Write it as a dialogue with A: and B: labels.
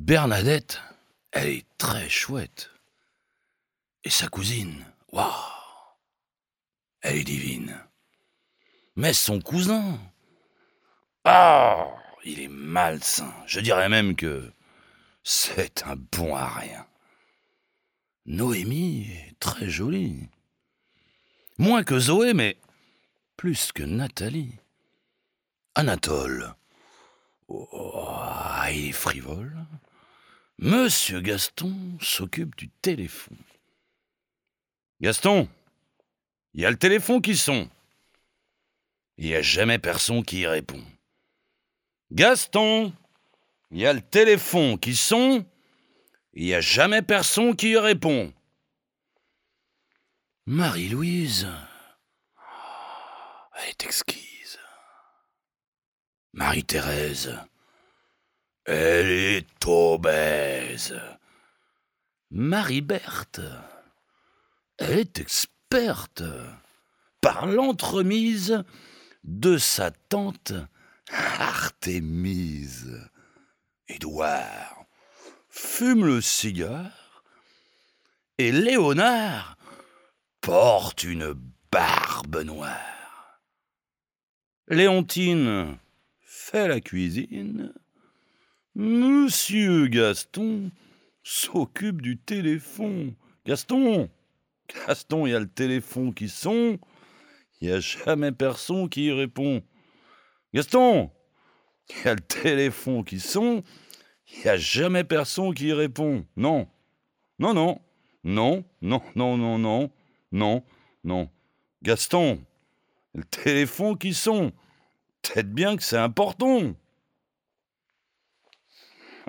A: Bernadette, elle est très chouette. Et sa cousine, waouh, elle est divine. Mais son cousin, ah, il est malsain. Je dirais même que c'est un bon à rien. Noémie est très jolie. Moins que Zoé, mais plus que Nathalie. Anatole, oh, il est frivole. Monsieur Gaston s'occupe du téléphone. Gaston, il y a le téléphone qui sonne. Il n'y a jamais personne qui y répond. Gaston, il y a le téléphone qui sonne. Il n'y a jamais personne qui y répond. Marie-Louise, elle est exquise. Marie-Thérèse, elle est obèse. Marie-Berthe, elle est experte par l'entremise de sa tante Artémise. Édouard fume le cigare et Léonard porte une barbe noire. Léontine fait la cuisine. Monsieur Gaston s'occupe du téléphone. Gaston Gaston, il y a le téléphone qui sonne. Il n'y a jamais personne qui y répond. Gaston Il y a le téléphone qui sonne. Il n'y a jamais personne qui y répond. Non. Non, non. Non, non, non, non, non. Non, non. Gaston, le téléphone qui sonne. Peut-être bien que c'est important.